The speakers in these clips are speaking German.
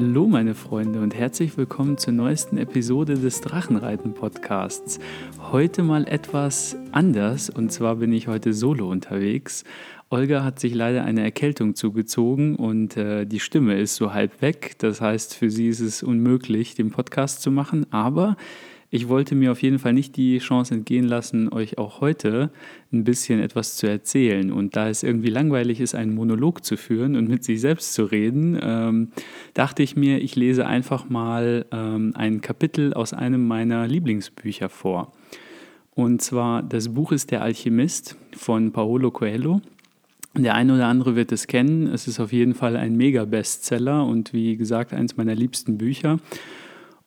Hallo meine Freunde und herzlich willkommen zur neuesten Episode des Drachenreiten Podcasts. Heute mal etwas anders und zwar bin ich heute solo unterwegs. Olga hat sich leider eine Erkältung zugezogen und äh, die Stimme ist so halb weg. Das heißt, für sie ist es unmöglich, den Podcast zu machen, aber ich wollte mir auf jeden Fall nicht die Chance entgehen lassen, euch auch heute ein bisschen etwas zu erzählen. Und da es irgendwie langweilig ist, einen Monolog zu führen und mit sich selbst zu reden, ähm, dachte ich mir, ich lese einfach mal ähm, ein Kapitel aus einem meiner Lieblingsbücher vor. Und zwar, das Buch ist Der Alchemist von Paolo Coelho. Der eine oder andere wird es kennen. Es ist auf jeden Fall ein Mega-Bestseller und wie gesagt, eines meiner liebsten Bücher.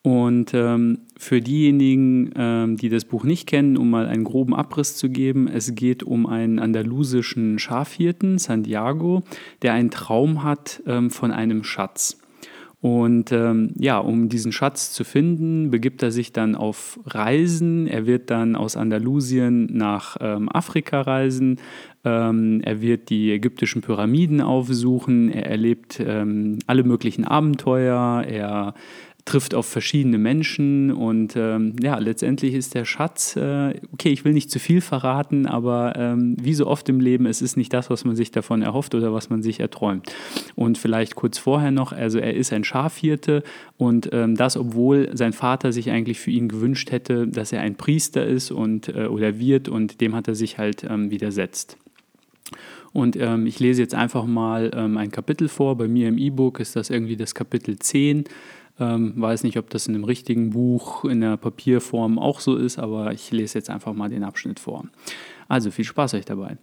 Und ähm, für diejenigen, ähm, die das Buch nicht kennen, um mal einen groben Abriss zu geben, es geht um einen andalusischen Schafhirten, Santiago, der einen Traum hat ähm, von einem Schatz. Und ähm, ja, um diesen Schatz zu finden, begibt er sich dann auf Reisen. Er wird dann aus Andalusien nach ähm, Afrika reisen. Ähm, er wird die ägyptischen Pyramiden aufsuchen. Er erlebt ähm, alle möglichen Abenteuer. Er trifft auf verschiedene Menschen und ähm, ja, letztendlich ist der Schatz, äh, okay, ich will nicht zu viel verraten, aber ähm, wie so oft im Leben, es ist nicht das, was man sich davon erhofft oder was man sich erträumt. Und vielleicht kurz vorher noch, also er ist ein Schafhirte und ähm, das, obwohl sein Vater sich eigentlich für ihn gewünscht hätte, dass er ein Priester ist und äh, oder wird und dem hat er sich halt ähm, widersetzt. Und ähm, ich lese jetzt einfach mal ähm, ein Kapitel vor. Bei mir im E-Book ist das irgendwie das Kapitel 10. Ähm, weiß nicht, ob das in einem richtigen Buch in der Papierform auch so ist, aber ich lese jetzt einfach mal den Abschnitt vor. Also viel Spaß euch dabei.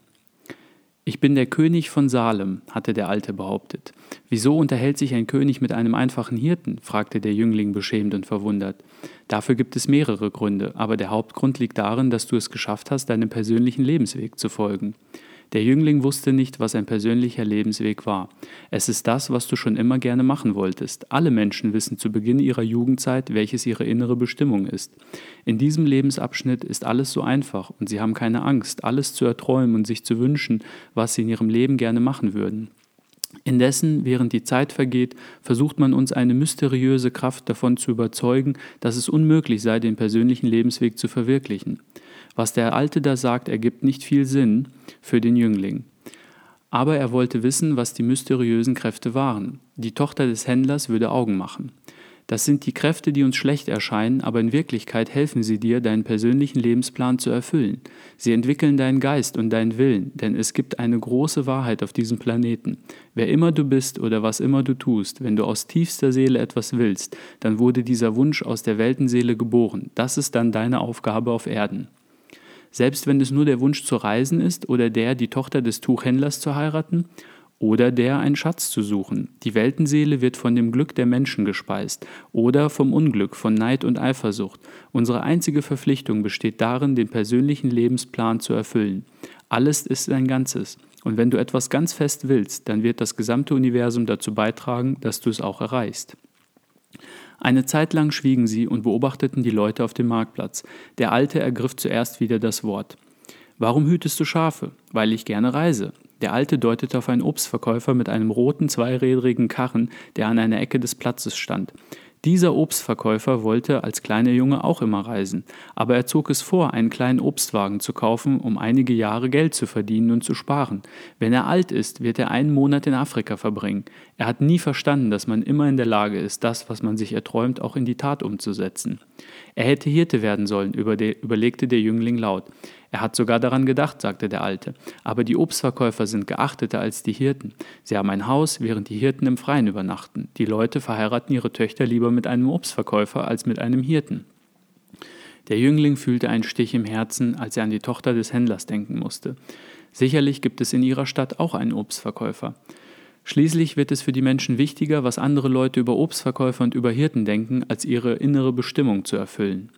Ich bin der König von Salem, hatte der Alte behauptet. Wieso unterhält sich ein König mit einem einfachen Hirten? fragte der Jüngling beschämt und verwundert. Dafür gibt es mehrere Gründe, aber der Hauptgrund liegt darin, dass du es geschafft hast, deinem persönlichen Lebensweg zu folgen. Der Jüngling wusste nicht, was ein persönlicher Lebensweg war. Es ist das, was du schon immer gerne machen wolltest. Alle Menschen wissen zu Beginn ihrer Jugendzeit, welches ihre innere Bestimmung ist. In diesem Lebensabschnitt ist alles so einfach und sie haben keine Angst, alles zu erträumen und sich zu wünschen, was sie in ihrem Leben gerne machen würden. Indessen, während die Zeit vergeht, versucht man uns eine mysteriöse Kraft davon zu überzeugen, dass es unmöglich sei, den persönlichen Lebensweg zu verwirklichen. Was der Alte da sagt, ergibt nicht viel Sinn für den Jüngling. Aber er wollte wissen, was die mysteriösen Kräfte waren. Die Tochter des Händlers würde Augen machen. Das sind die Kräfte, die uns schlecht erscheinen, aber in Wirklichkeit helfen sie dir, deinen persönlichen Lebensplan zu erfüllen. Sie entwickeln deinen Geist und deinen Willen, denn es gibt eine große Wahrheit auf diesem Planeten. Wer immer du bist oder was immer du tust, wenn du aus tiefster Seele etwas willst, dann wurde dieser Wunsch aus der Weltenseele geboren. Das ist dann deine Aufgabe auf Erden selbst wenn es nur der Wunsch zu reisen ist oder der, die Tochter des Tuchhändlers zu heiraten oder der, einen Schatz zu suchen. Die Weltenseele wird von dem Glück der Menschen gespeist oder vom Unglück, von Neid und Eifersucht. Unsere einzige Verpflichtung besteht darin, den persönlichen Lebensplan zu erfüllen. Alles ist ein Ganzes. Und wenn du etwas ganz fest willst, dann wird das gesamte Universum dazu beitragen, dass du es auch erreichst. Eine Zeit lang schwiegen sie und beobachteten die Leute auf dem Marktplatz. Der Alte ergriff zuerst wieder das Wort. Warum hütest du Schafe? Weil ich gerne reise. Der Alte deutete auf einen Obstverkäufer mit einem roten zweirädrigen Karren, der an einer Ecke des Platzes stand. Dieser Obstverkäufer wollte als kleiner Junge auch immer reisen, aber er zog es vor, einen kleinen Obstwagen zu kaufen, um einige Jahre Geld zu verdienen und zu sparen. Wenn er alt ist, wird er einen Monat in Afrika verbringen. Er hat nie verstanden, dass man immer in der Lage ist, das, was man sich erträumt, auch in die Tat umzusetzen. Er hätte Hirte werden sollen, überlegte der Jüngling laut. Er hat sogar daran gedacht, sagte der Alte. Aber die Obstverkäufer sind geachteter als die Hirten. Sie haben ein Haus, während die Hirten im Freien übernachten. Die Leute verheiraten ihre Töchter lieber mit einem Obstverkäufer als mit einem Hirten. Der Jüngling fühlte einen Stich im Herzen, als er an die Tochter des Händlers denken musste. Sicherlich gibt es in ihrer Stadt auch einen Obstverkäufer. Schließlich wird es für die Menschen wichtiger, was andere Leute über Obstverkäufer und über Hirten denken, als ihre innere Bestimmung zu erfüllen.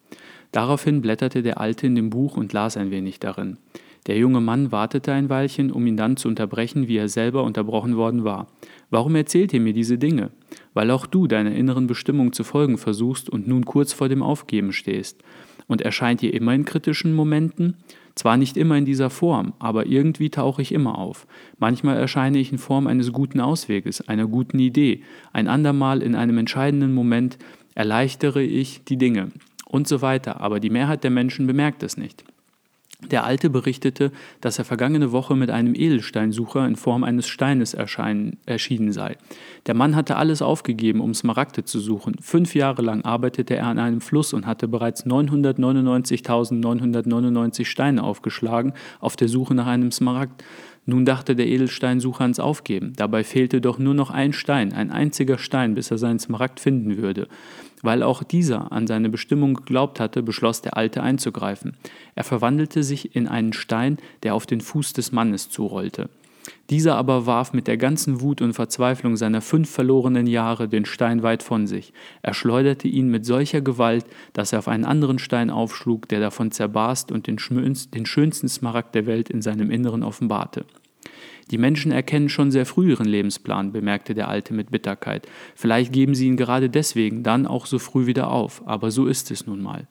Daraufhin blätterte der Alte in dem Buch und las ein wenig darin. Der junge Mann wartete ein Weilchen, um ihn dann zu unterbrechen, wie er selber unterbrochen worden war. Warum erzählt ihr mir diese Dinge? Weil auch du deiner inneren Bestimmung zu folgen versuchst und nun kurz vor dem Aufgeben stehst. Und erscheint ihr immer in kritischen Momenten? Zwar nicht immer in dieser Form, aber irgendwie tauche ich immer auf. Manchmal erscheine ich in Form eines guten Ausweges, einer guten Idee, ein andermal in einem entscheidenden Moment erleichtere ich die Dinge und so weiter, aber die Mehrheit der Menschen bemerkt es nicht. Der Alte berichtete, dass er vergangene Woche mit einem Edelsteinsucher in Form eines Steines erschienen sei. Der Mann hatte alles aufgegeben, um Smaragde zu suchen. Fünf Jahre lang arbeitete er an einem Fluss und hatte bereits 999.999 Steine aufgeschlagen auf der Suche nach einem Smaragd. Nun dachte der Edelsteinsucher ans Aufgeben. Dabei fehlte doch nur noch ein Stein, ein einziger Stein, bis er seinen Smaragd finden würde. Weil auch dieser an seine Bestimmung geglaubt hatte, beschloss der Alte einzugreifen. Er verwandelte sich in einen Stein, der auf den Fuß des Mannes zurollte. Dieser aber warf mit der ganzen Wut und Verzweiflung seiner fünf verlorenen Jahre den Stein weit von sich. Er schleuderte ihn mit solcher Gewalt, dass er auf einen anderen Stein aufschlug, der davon zerbarst und den, schönsten Smaragd der Welt in seinem Inneren offenbarte. Die Menschen erkennen schon sehr früh ihren Lebensplan, bemerkte der Alte mit Bitterkeit. Vielleicht geben sie ihn gerade deswegen dann auch so früh wieder auf, aber so ist es nun mal.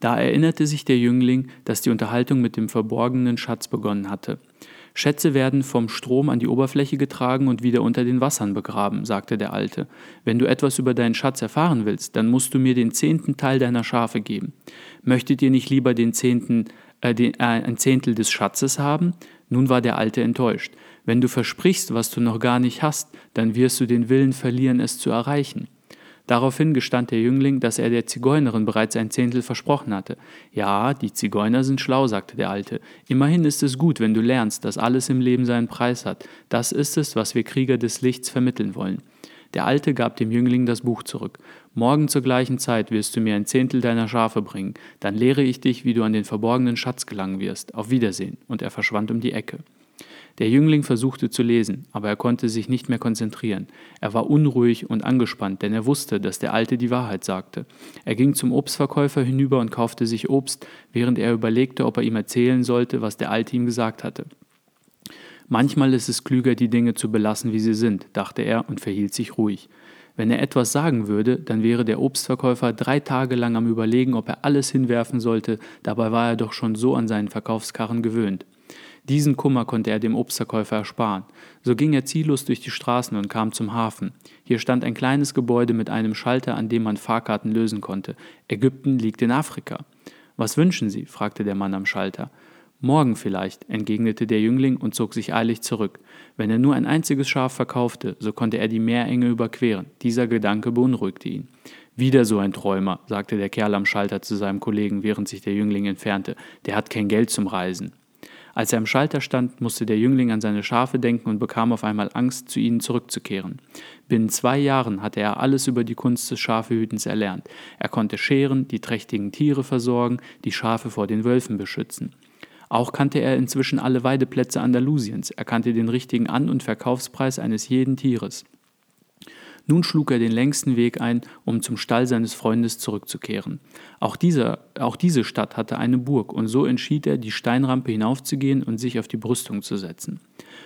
Da erinnerte sich der Jüngling, dass die Unterhaltung mit dem verborgenen Schatz begonnen hatte. Schätze werden vom Strom an die Oberfläche getragen und wieder unter den Wassern begraben, sagte der Alte. Wenn du etwas über deinen Schatz erfahren willst, dann musst du mir den zehnten Teil deiner Schafe geben. Möchtet ihr nicht lieber den zehnten, äh, den, äh, ein Zehntel des Schatzes haben? Nun war der Alte enttäuscht. Wenn du versprichst, was du noch gar nicht hast, dann wirst du den Willen verlieren, es zu erreichen. Daraufhin gestand der Jüngling, dass er der Zigeunerin bereits ein Zehntel versprochen hatte. Ja, die Zigeuner sind schlau, sagte der Alte. Immerhin ist es gut, wenn du lernst, dass alles im Leben seinen Preis hat. Das ist es, was wir Krieger des Lichts vermitteln wollen. Der Alte gab dem Jüngling das Buch zurück. Morgen zur gleichen Zeit wirst du mir ein Zehntel deiner Schafe bringen. Dann lehre ich dich, wie du an den verborgenen Schatz gelangen wirst. Auf Wiedersehen. Und er verschwand um die Ecke. Der Jüngling versuchte zu lesen, aber er konnte sich nicht mehr konzentrieren. Er war unruhig und angespannt, denn er wusste, dass der Alte die Wahrheit sagte. Er ging zum Obstverkäufer hinüber und kaufte sich Obst, während er überlegte, ob er ihm erzählen sollte, was der Alte ihm gesagt hatte. Manchmal ist es klüger, die Dinge zu belassen, wie sie sind, dachte er und verhielt sich ruhig. Wenn er etwas sagen würde, dann wäre der Obstverkäufer drei Tage lang am Überlegen, ob er alles hinwerfen sollte, dabei war er doch schon so an seinen Verkaufskarren gewöhnt. Diesen Kummer konnte er dem Obstverkäufer ersparen. So ging er ziellos durch die Straßen und kam zum Hafen. Hier stand ein kleines Gebäude mit einem Schalter, an dem man Fahrkarten lösen konnte. Ägypten liegt in Afrika. Was wünschen Sie? fragte der Mann am Schalter. Morgen vielleicht, entgegnete der Jüngling und zog sich eilig zurück. Wenn er nur ein einziges Schaf verkaufte, so konnte er die Meerenge überqueren. Dieser Gedanke beunruhigte ihn. Wieder so ein Träumer, sagte der Kerl am Schalter zu seinem Kollegen, während sich der Jüngling entfernte. Der hat kein Geld zum Reisen. Als er am Schalter stand, musste der Jüngling an seine Schafe denken und bekam auf einmal Angst, zu ihnen zurückzukehren. Binnen zwei Jahren hatte er alles über die Kunst des Schafehütens erlernt. Er konnte scheren, die trächtigen Tiere versorgen, die Schafe vor den Wölfen beschützen. Auch kannte er inzwischen alle Weideplätze Andalusiens, er kannte den richtigen An- und Verkaufspreis eines jeden Tieres. Nun schlug er den längsten Weg ein, um zum Stall seines Freundes zurückzukehren. Auch, dieser, auch diese Stadt hatte eine Burg, und so entschied er, die Steinrampe hinaufzugehen und sich auf die Brüstung zu setzen.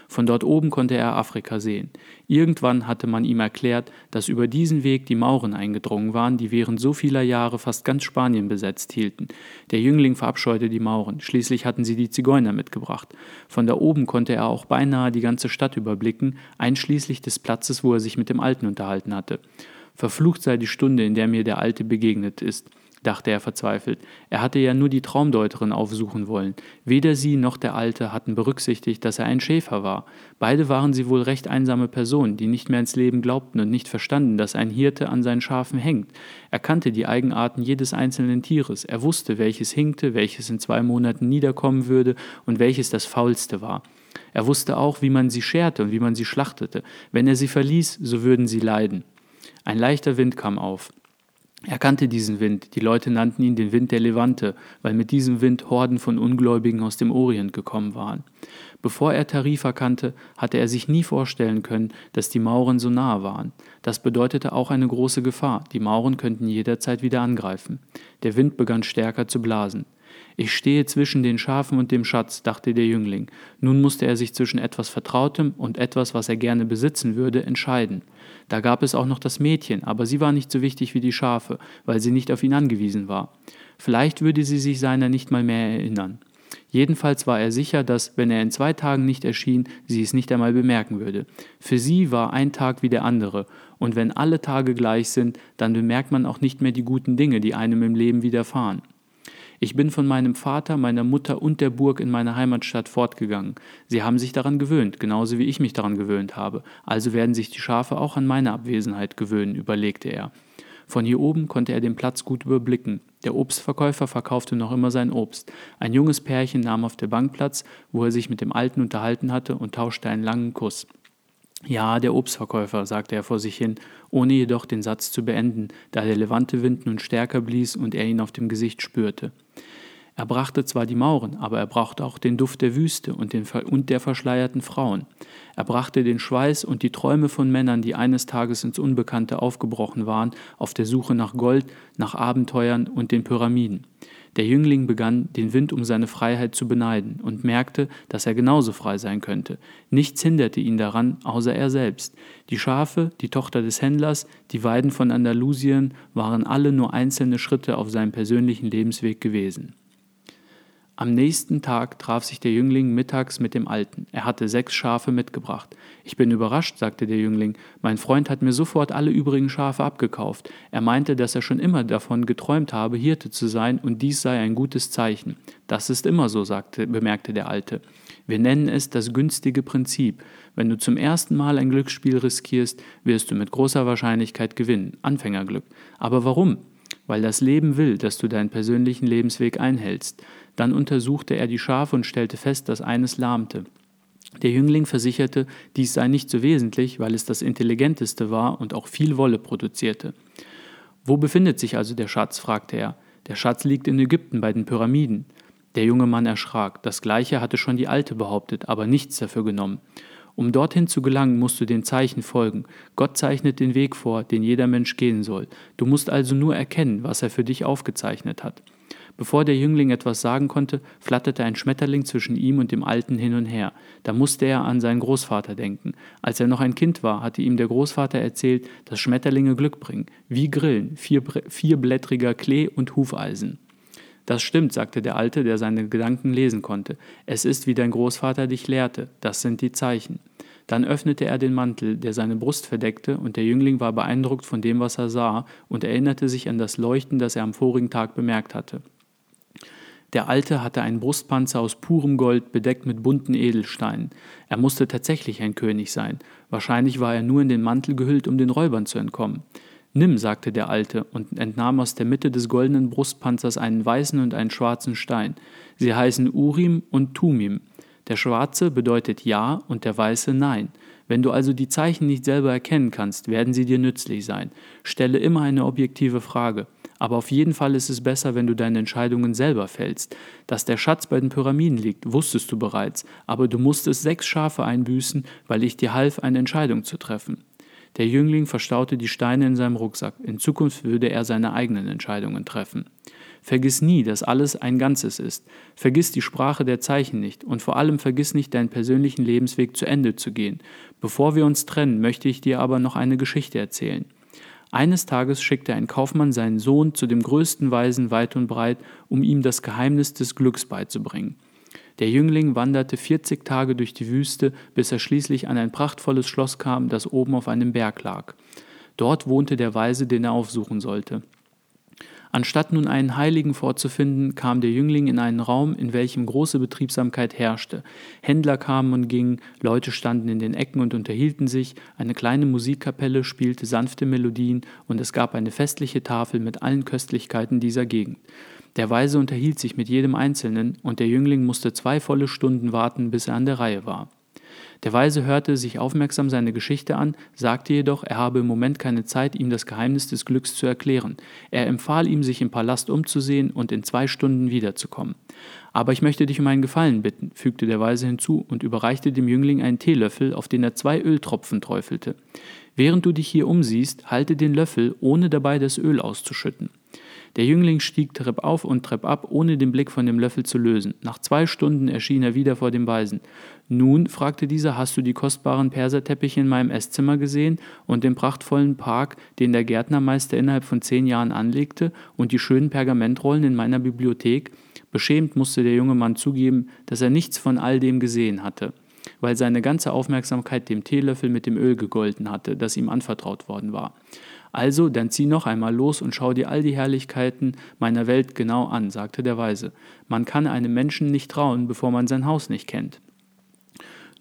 Von dort oben konnte er Afrika sehen. Irgendwann hatte man ihm erklärt, dass über diesen Weg die Mauren eingedrungen waren, die während so vieler Jahre fast ganz Spanien besetzt hielten. Der Jüngling verabscheute die Mauren, schließlich hatten sie die Zigeuner mitgebracht. Von da oben konnte er auch beinahe die ganze Stadt überblicken, einschließlich des Platzes, wo er sich mit dem Alten unterhalten hatte. Verflucht sei die Stunde, in der mir der Alte begegnet ist dachte er verzweifelt. Er hatte ja nur die Traumdeuterin aufsuchen wollen. Weder sie noch der Alte hatten berücksichtigt, dass er ein Schäfer war. Beide waren sie wohl recht einsame Personen, die nicht mehr ins Leben glaubten und nicht verstanden, dass ein Hirte an seinen Schafen hängt. Er kannte die Eigenarten jedes einzelnen Tieres. Er wusste, welches hinkte, welches in zwei Monaten niederkommen würde und welches das faulste war. Er wusste auch, wie man sie scherte und wie man sie schlachtete. Wenn er sie verließ, so würden sie leiden. Ein leichter Wind kam auf. Er kannte diesen Wind, die Leute nannten ihn den Wind der Levante, weil mit diesem Wind Horden von Ungläubigen aus dem Orient gekommen waren. Bevor er Tarifa kannte, hatte er sich nie vorstellen können, dass die Mauren so nahe waren. Das bedeutete auch eine große Gefahr, die Mauren könnten jederzeit wieder angreifen. Der Wind begann stärker zu blasen. Ich stehe zwischen den Schafen und dem Schatz, dachte der Jüngling. Nun musste er sich zwischen etwas Vertrautem und etwas, was er gerne besitzen würde, entscheiden. Da gab es auch noch das Mädchen, aber sie war nicht so wichtig wie die Schafe, weil sie nicht auf ihn angewiesen war. Vielleicht würde sie sich seiner nicht mal mehr erinnern. Jedenfalls war er sicher, dass, wenn er in zwei Tagen nicht erschien, sie es nicht einmal bemerken würde. Für sie war ein Tag wie der andere, und wenn alle Tage gleich sind, dann bemerkt man auch nicht mehr die guten Dinge, die einem im Leben widerfahren. Ich bin von meinem Vater, meiner Mutter und der Burg in meiner Heimatstadt fortgegangen. Sie haben sich daran gewöhnt, genauso wie ich mich daran gewöhnt habe. Also werden sich die Schafe auch an meine Abwesenheit gewöhnen, überlegte er. Von hier oben konnte er den Platz gut überblicken. Der Obstverkäufer verkaufte noch immer sein Obst. Ein junges Pärchen nahm auf der Bank Platz, wo er sich mit dem Alten unterhalten hatte und tauschte einen langen Kuss. Ja, der Obstverkäufer, sagte er vor sich hin, ohne jedoch den Satz zu beenden, da der Levante-Wind nun stärker blies und er ihn auf dem Gesicht spürte. Er brachte zwar die Mauren, aber er brachte auch den Duft der Wüste und, den, und der verschleierten Frauen. Er brachte den Schweiß und die Träume von Männern, die eines Tages ins Unbekannte aufgebrochen waren, auf der Suche nach Gold, nach Abenteuern und den Pyramiden. Der Jüngling begann, den Wind um seine Freiheit zu beneiden und merkte, dass er genauso frei sein könnte. Nichts hinderte ihn daran, außer er selbst. Die Schafe, die Tochter des Händlers, die Weiden von Andalusien waren alle nur einzelne Schritte auf seinem persönlichen Lebensweg gewesen. Am nächsten Tag traf sich der Jüngling mittags mit dem Alten. Er hatte sechs Schafe mitgebracht. Ich bin überrascht, sagte der Jüngling. Mein Freund hat mir sofort alle übrigen Schafe abgekauft. Er meinte, dass er schon immer davon geträumt habe, Hirte zu sein, und dies sei ein gutes Zeichen. Das ist immer so, sagte, bemerkte der Alte. Wir nennen es das günstige Prinzip. Wenn du zum ersten Mal ein Glücksspiel riskierst, wirst du mit großer Wahrscheinlichkeit gewinnen. Anfängerglück. Aber warum? Weil das Leben will, dass du deinen persönlichen Lebensweg einhältst. Dann untersuchte er die Schafe und stellte fest, dass eines lahmte. Der Jüngling versicherte, dies sei nicht so wesentlich, weil es das intelligenteste war und auch viel Wolle produzierte. Wo befindet sich also der Schatz? fragte er. Der Schatz liegt in Ägypten bei den Pyramiden. Der junge Mann erschrak. Das gleiche hatte schon die Alte behauptet, aber nichts dafür genommen. Um dorthin zu gelangen, musst du den Zeichen folgen. Gott zeichnet den Weg vor, den jeder Mensch gehen soll. Du musst also nur erkennen, was er für dich aufgezeichnet hat. Bevor der Jüngling etwas sagen konnte, flatterte ein Schmetterling zwischen ihm und dem Alten hin und her. Da musste er an seinen Großvater denken. Als er noch ein Kind war, hatte ihm der Großvater erzählt, dass Schmetterlinge Glück bringen, wie Grillen, vier, vierblättriger Klee und Hufeisen. Das stimmt, sagte der Alte, der seine Gedanken lesen konnte. Es ist, wie dein Großvater dich lehrte, das sind die Zeichen. Dann öffnete er den Mantel, der seine Brust verdeckte, und der Jüngling war beeindruckt von dem, was er sah, und erinnerte sich an das Leuchten, das er am vorigen Tag bemerkt hatte. Der Alte hatte einen Brustpanzer aus purem Gold, bedeckt mit bunten Edelsteinen. Er musste tatsächlich ein König sein. Wahrscheinlich war er nur in den Mantel gehüllt, um den Räubern zu entkommen. Nimm, sagte der Alte und entnahm aus der Mitte des goldenen Brustpanzers einen weißen und einen schwarzen Stein. Sie heißen Urim und Tumim. Der schwarze bedeutet Ja und der weiße Nein. Wenn du also die Zeichen nicht selber erkennen kannst, werden sie dir nützlich sein. Stelle immer eine objektive Frage. Aber auf jeden Fall ist es besser, wenn du deine Entscheidungen selber fällst. Dass der Schatz bei den Pyramiden liegt, wusstest du bereits, aber du musstest sechs Schafe einbüßen, weil ich dir half, eine Entscheidung zu treffen. Der Jüngling verstaute die Steine in seinem Rucksack. In Zukunft würde er seine eigenen Entscheidungen treffen. Vergiss nie, dass alles ein Ganzes ist. Vergiss die Sprache der Zeichen nicht und vor allem vergiss nicht, deinen persönlichen Lebensweg zu Ende zu gehen. Bevor wir uns trennen, möchte ich dir aber noch eine Geschichte erzählen. Eines Tages schickte ein Kaufmann seinen Sohn zu dem größten Weisen weit und breit, um ihm das Geheimnis des Glücks beizubringen. Der Jüngling wanderte 40 Tage durch die Wüste, bis er schließlich an ein prachtvolles Schloss kam, das oben auf einem Berg lag. Dort wohnte der Weise, den er aufsuchen sollte. Anstatt nun einen Heiligen vorzufinden, kam der Jüngling in einen Raum, in welchem große Betriebsamkeit herrschte. Händler kamen und gingen, Leute standen in den Ecken und unterhielten sich, eine kleine Musikkapelle spielte sanfte Melodien und es gab eine festliche Tafel mit allen Köstlichkeiten dieser Gegend. Der Weise unterhielt sich mit jedem Einzelnen, und der Jüngling musste zwei volle Stunden warten, bis er an der Reihe war. Der Weise hörte sich aufmerksam seine Geschichte an, sagte jedoch, er habe im Moment keine Zeit, ihm das Geheimnis des Glücks zu erklären. Er empfahl ihm, sich im Palast umzusehen und in zwei Stunden wiederzukommen. Aber ich möchte dich um einen Gefallen bitten, fügte der Weise hinzu und überreichte dem Jüngling einen Teelöffel, auf den er zwei Öltropfen träufelte. Während du dich hier umsiehst, halte den Löffel, ohne dabei das Öl auszuschütten. Der Jüngling stieg Trepp auf und Trepp ab, ohne den Blick von dem Löffel zu lösen. Nach zwei Stunden erschien er wieder vor dem Weisen. Nun, fragte dieser, hast du die kostbaren Perserteppiche in meinem Esszimmer gesehen und den prachtvollen Park, den der Gärtnermeister innerhalb von zehn Jahren anlegte, und die schönen Pergamentrollen in meiner Bibliothek? Beschämt musste der junge Mann zugeben, dass er nichts von all dem gesehen hatte, weil seine ganze Aufmerksamkeit dem Teelöffel mit dem Öl gegolten hatte, das ihm anvertraut worden war. Also, dann zieh noch einmal los und schau dir all die Herrlichkeiten meiner Welt genau an, sagte der Weise. Man kann einem Menschen nicht trauen, bevor man sein Haus nicht kennt.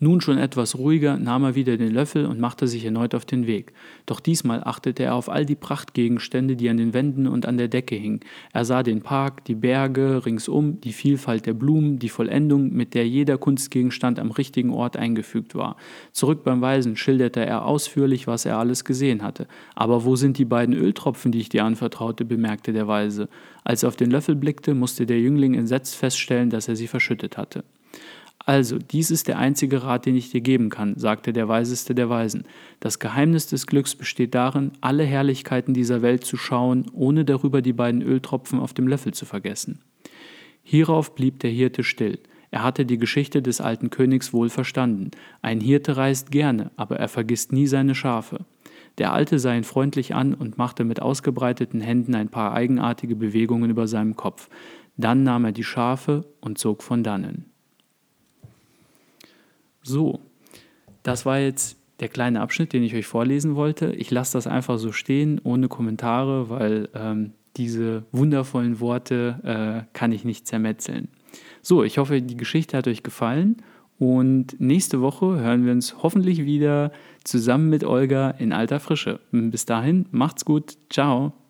Nun schon etwas ruhiger nahm er wieder den Löffel und machte sich erneut auf den Weg. Doch diesmal achtete er auf all die Prachtgegenstände, die an den Wänden und an der Decke hingen. Er sah den Park, die Berge ringsum, die Vielfalt der Blumen, die Vollendung, mit der jeder Kunstgegenstand am richtigen Ort eingefügt war. Zurück beim Weisen schilderte er ausführlich, was er alles gesehen hatte. Aber wo sind die beiden Öltropfen, die ich dir anvertraute? bemerkte der Weise. Als er auf den Löffel blickte, musste der Jüngling entsetzt feststellen, dass er sie verschüttet hatte. Also, dies ist der einzige Rat, den ich dir geben kann, sagte der Weiseste der Weisen. Das Geheimnis des Glücks besteht darin, alle Herrlichkeiten dieser Welt zu schauen, ohne darüber die beiden Öltropfen auf dem Löffel zu vergessen. Hierauf blieb der Hirte still. Er hatte die Geschichte des alten Königs wohl verstanden. Ein Hirte reist gerne, aber er vergisst nie seine Schafe. Der Alte sah ihn freundlich an und machte mit ausgebreiteten Händen ein paar eigenartige Bewegungen über seinem Kopf. Dann nahm er die Schafe und zog von dannen. So, das war jetzt der kleine Abschnitt, den ich euch vorlesen wollte. Ich lasse das einfach so stehen, ohne Kommentare, weil ähm, diese wundervollen Worte äh, kann ich nicht zermetzeln. So, ich hoffe, die Geschichte hat euch gefallen und nächste Woche hören wir uns hoffentlich wieder zusammen mit Olga in alter Frische. Bis dahin, macht's gut, ciao.